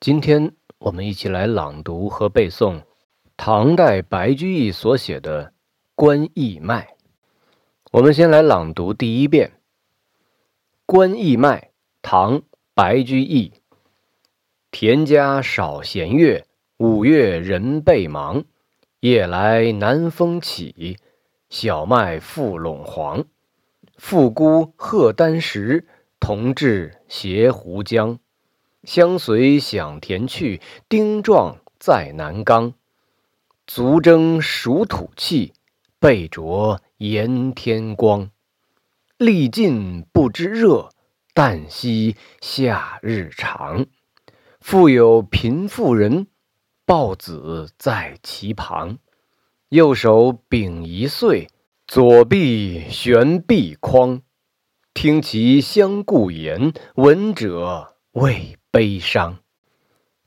今天我们一起来朗读和背诵唐代白居易所写的《关义脉》。我们先来朗读第一遍《关义脉》，唐·白居易。田家少闲月，五月人倍忙。夜来南风起，小麦覆陇黄。妇姑荷丹时，童稚携壶浆。相随响田去，丁壮在南冈。足蒸暑土气，背灼炎天光。力尽不知热，旦夕夏日长。复有贫妇人，抱子在其旁。右手秉一岁，左臂悬臂筐。听其相顾言，闻者未。悲伤，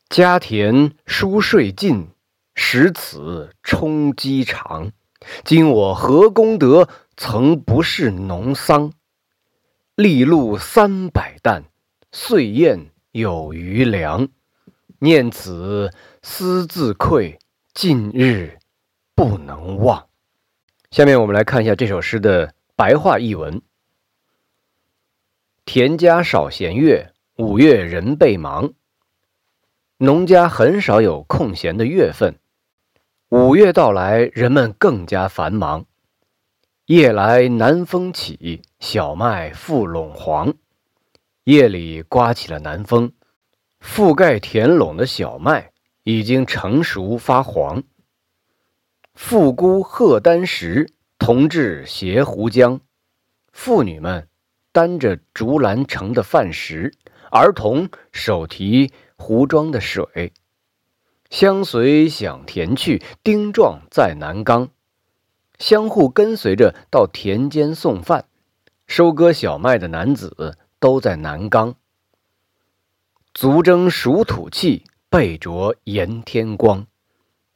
家田疏税尽，使此充饥肠。今我何功德，曾不是农桑？粒露三百担，岁晏有余粮。念此思自愧，近日不能忘。下面我们来看一下这首诗的白话译文：田家少闲月。五月人备忙，农家很少有空闲的月份。五月到来，人们更加繁忙。夜来南风起，小麦覆陇黄。夜里刮起了南风，覆盖田垄的小麦已经成熟发黄。妇姑鹤丹时，童稚携胡浆。妇女们担着竹篮盛的饭食。儿童手提壶装的水，相随响田去。丁壮在南冈，相互跟随着到田间送饭。收割小麦的男子都在南冈。足蒸暑土气，背着炎天光。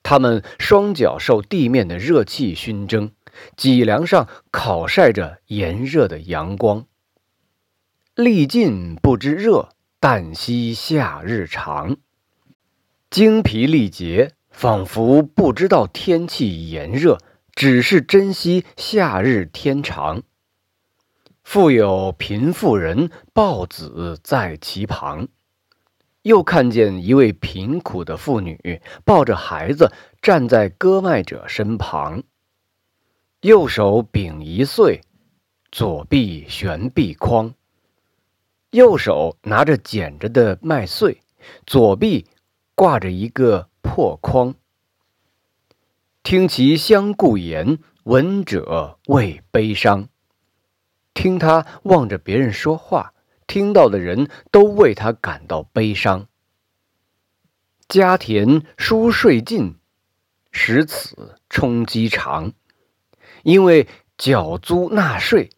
他们双脚受地面的热气熏蒸，脊梁上烤晒着炎热的阳光。力尽不知热，旦夕夏日长。精疲力竭，仿佛不知道天气炎热，只是珍惜夏日天长。复有贫妇人抱子在其旁，又看见一位贫苦的妇女抱着孩子站在割麦者身旁，右手秉一穗，左臂悬臂筐。右手拿着捡着的麦穗，左臂挂着一个破筐。听其相顾言，闻者谓悲伤。听他望着别人说话，听到的人都为他感到悲伤。家田疏税尽，使此充饥肠。因为缴租纳税，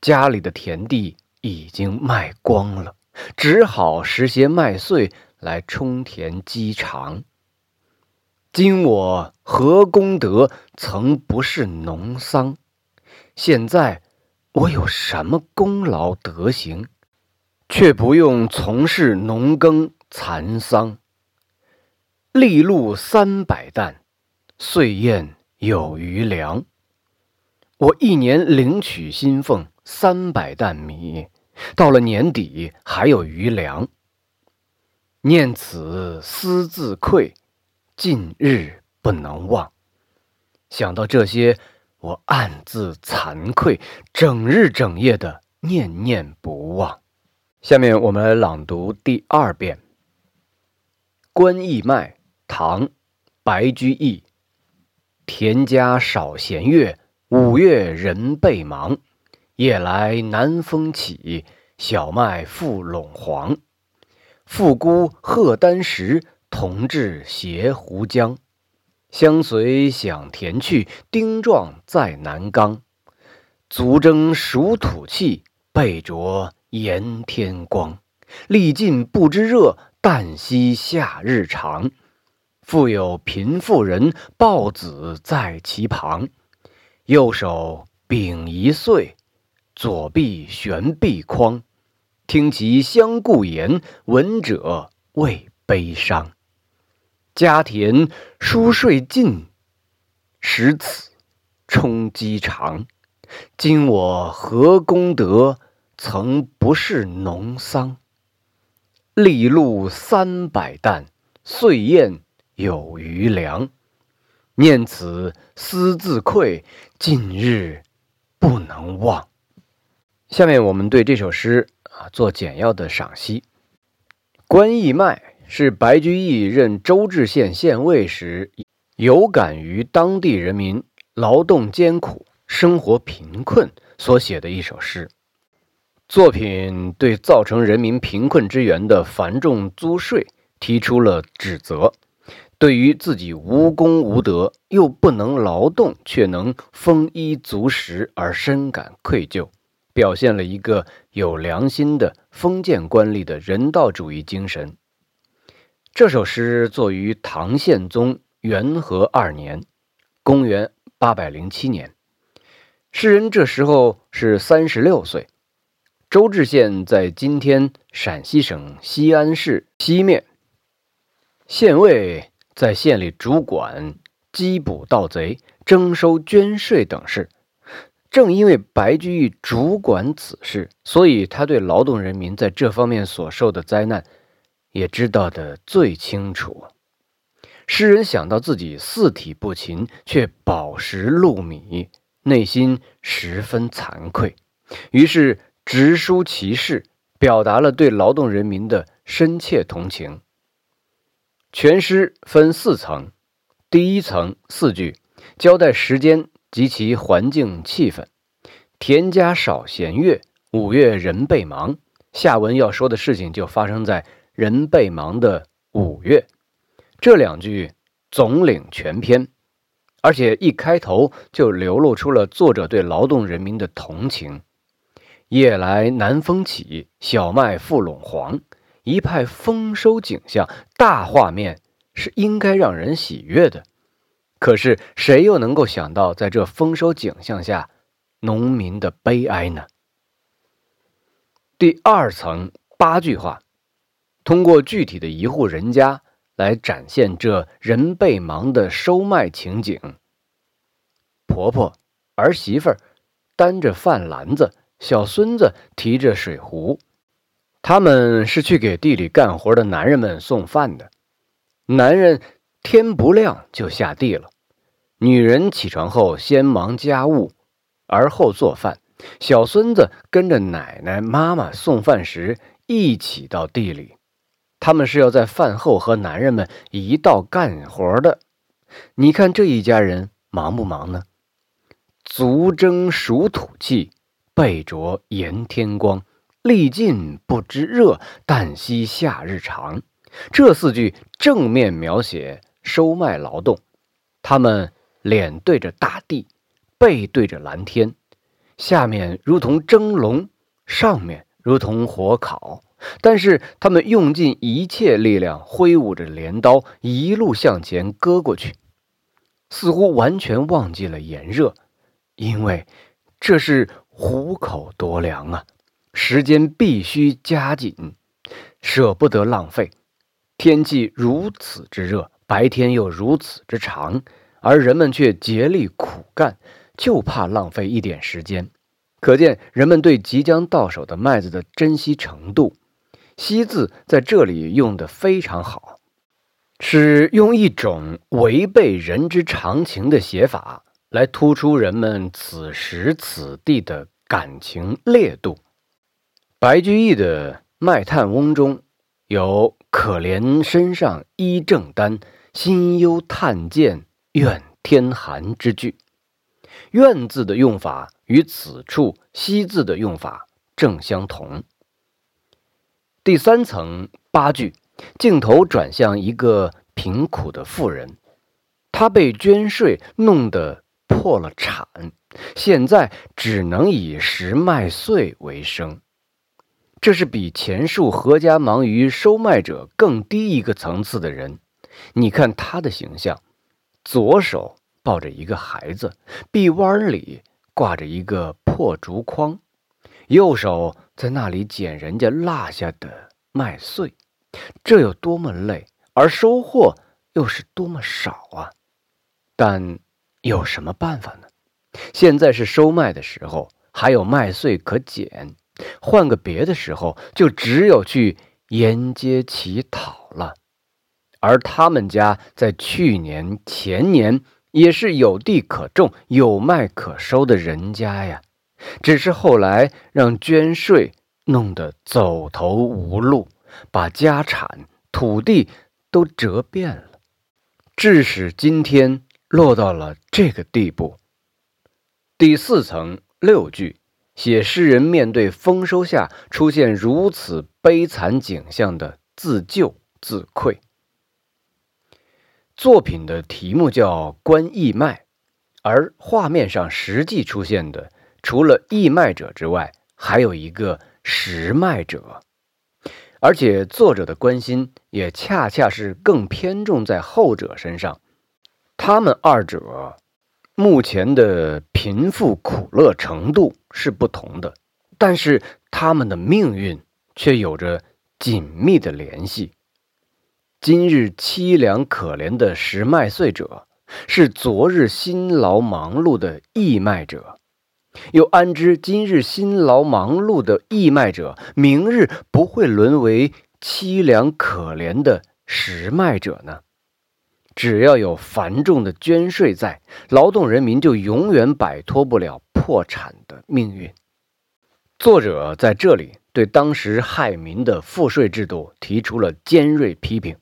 家里的田地。已经卖光了，只好拾些麦穗来充填饥肠。今我何功德，曾不是农桑？现在我有什么功劳德行，却不用从事农耕蚕桑？粒露三百担，岁晏有余粮。我一年领取薪俸三百担米。到了年底还有余粮，念此思自愧，近日不能忘。想到这些，我暗自惭愧，整日整夜的念念不忘。下面我们来朗读第二遍《观义脉》，唐·白居易。田家少闲月，五月人倍忙。夜来南风起，小麦覆陇黄。妇姑鹤丹时，童稚携胡浆。相随响田去，丁壮在南冈。足蒸暑土气，背着炎天光。力尽不知热，旦夕夏日长。复有贫妇人抱子在其旁，右手秉一穗。左臂悬臂筐，听其相顾言，闻者谓悲伤。家田疏税尽，使此充饥肠。今我何功德，曾不是农桑？粒露三百担，岁晏有余粮。念此思自愧，近日不能忘。下面我们对这首诗啊做简要的赏析。关义迈是白居易任周至县县尉时，有感于当地人民劳动艰苦、生活贫困所写的一首诗。作品对造成人民贫困之源的繁重租税提出了指责，对于自己无功无德又不能劳动却能丰衣足食而深感愧疚。表现了一个有良心的封建官吏的人道主义精神。这首诗作于唐宪宗元和二年（公元807年），诗人这时候是三十六岁。周至县在今天陕西省西安市西面，县尉在县里主管缉捕盗贼、征收捐税等事。正因为白居易主管此事，所以他对劳动人民在这方面所受的灾难也知道的最清楚。诗人想到自己四体不勤，却饱食禄米，内心十分惭愧，于是直抒其事，表达了对劳动人民的深切同情。全诗分四层，第一层四句交代时间。及其环境气氛，田家少闲月，五月人倍忙。下文要说的事情就发生在人倍忙的五月。这两句总领全篇，而且一开头就流露出了作者对劳动人民的同情。夜来南风起，小麦覆陇黄，一派丰收景象，大画面是应该让人喜悦的。可是谁又能够想到，在这丰收景象下，农民的悲哀呢？第二层八句话，通过具体的一户人家来展现这人备忙的收麦情景。婆婆、儿媳妇儿担着饭篮子，小孙子提着水壶，他们是去给地里干活的男人们送饭的。男人天不亮就下地了。女人起床后先忙家务，而后做饭。小孙子跟着奶奶、妈妈送饭时一起到地里。他们是要在饭后和男人们一道干活的。你看这一家人忙不忙呢？足蒸暑土气，背着炎天光，力尽不知热，但惜夏日长。这四句正面描写收麦劳动，他们。脸对着大地，背对着蓝天，下面如同蒸笼，上面如同火烤。但是他们用尽一切力量，挥舞着镰刀，一路向前割过去，似乎完全忘记了炎热，因为这是虎口夺粮啊！时间必须加紧，舍不得浪费。天气如此之热，白天又如此之长。而人们却竭力苦干，就怕浪费一点时间。可见人们对即将到手的麦子的珍惜程度。“惜”字在这里用的非常好，是用一种违背人之常情的写法来突出人们此时此地的感情烈度。白居易的《卖炭翁》中有“可怜身上衣正单，心忧炭贱”。怨天寒之句，怨字的用法与此处惜字的用法正相同。第三层八句，镜头转向一个贫苦的妇人，她被捐税弄得破了产，现在只能以拾麦穗为生。这是比前述何家忙于收麦者更低一个层次的人。你看他的形象。左手抱着一个孩子，臂弯里挂着一个破竹筐，右手在那里捡人家落下的麦穗，这有多么累，而收获又是多么少啊！但有什么办法呢？现在是收麦的时候，还有麦穗可捡。换个别的时候，就只有去沿街乞讨了。而他们家在去年、前年也是有地可种、有麦可收的人家呀，只是后来让捐税弄得走投无路，把家产、土地都折遍了，致使今天落到了这个地步。第四层六句。写诗人面对丰收下出现如此悲惨景象的自救自愧。作品的题目叫《观义卖》，而画面上实际出现的除了义卖者之外，还有一个拾麦者，而且作者的关心也恰恰是更偏重在后者身上。他们二者。目前的贫富苦乐程度是不同的，但是他们的命运却有着紧密的联系。今日凄凉可怜的拾麦穗者，是昨日辛劳忙碌的义卖者，又安知今日辛劳忙碌的义卖者，明日不会沦为凄凉可怜的拾麦者呢？只要有繁重的捐税在，劳动人民就永远摆脱不了破产的命运。作者在这里对当时害民的赋税制度提出了尖锐批评，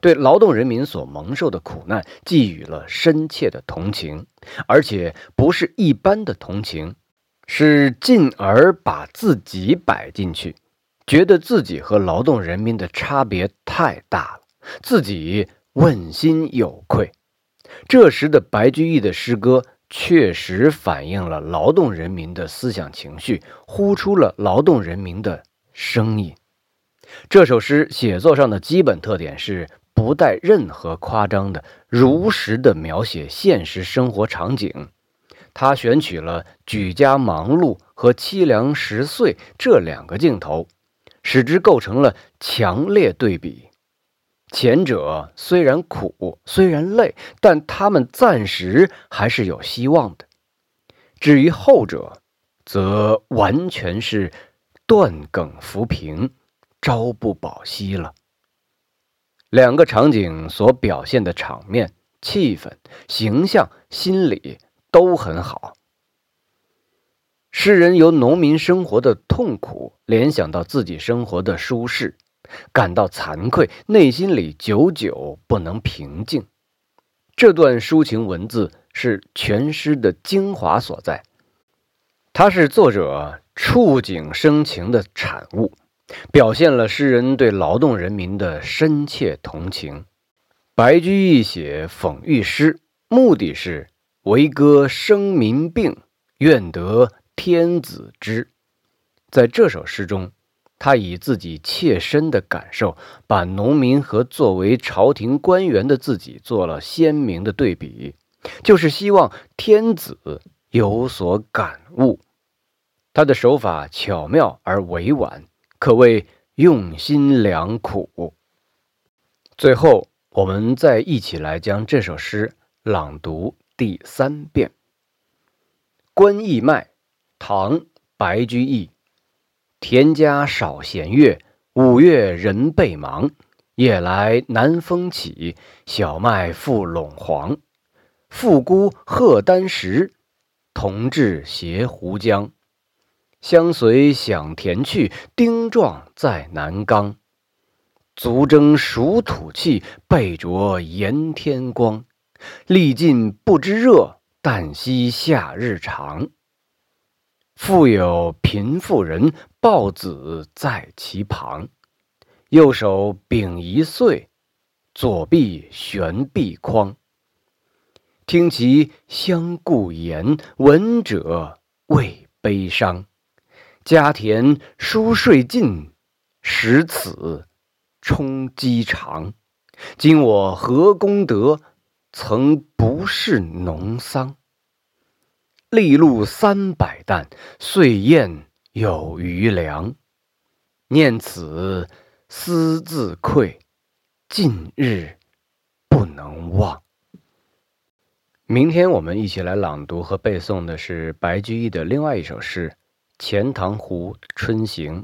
对劳动人民所蒙受的苦难寄予了深切的同情，而且不是一般的同情，是进而把自己摆进去，觉得自己和劳动人民的差别太大了，自己。问心有愧，这时的白居易的诗歌确实反映了劳动人民的思想情绪，呼出了劳动人民的声音。这首诗写作上的基本特点是不带任何夸张的，如实的描写现实生活场景。他选取了举家忙碌和凄凉十岁这两个镜头，使之构成了强烈对比。前者虽然苦，虽然累，但他们暂时还是有希望的。至于后者，则完全是断梗浮萍，朝不保夕了。两个场景所表现的场面、气氛、形象、心理都很好。诗人由农民生活的痛苦联想到自己生活的舒适。感到惭愧，内心里久久不能平静。这段抒情文字是全诗的精华所在，它是作者触景生情的产物，表现了诗人对劳动人民的深切同情。白居易写讽喻诗，目的是为歌生民病，愿得天子知。在这首诗中。他以自己切身的感受，把农民和作为朝廷官员的自己做了鲜明的对比，就是希望天子有所感悟。他的手法巧妙而委婉，可谓用心良苦。最后，我们再一起来将这首诗朗读第三遍。《观义卖》，唐·白居易。田家少闲月，五月人倍忙。夜来南风起，小麦覆陇黄。妇姑荷丹石，同至斜湖江。相随响田去，丁壮在南冈。足蒸暑土气，背灼炎天光。历尽不知热，但惜夏日长。复有贫妇人抱子在其旁，右手秉一穗，左臂悬臂筐。听其相顾言，闻者未悲伤。家田疏税尽，使此充饥肠。今我何功德，曾不是农桑？利禄三百担，岁宴有余粮。念此思自愧，近日不能忘。明天我们一起来朗读和背诵的是白居易的另外一首诗《钱塘湖春行》。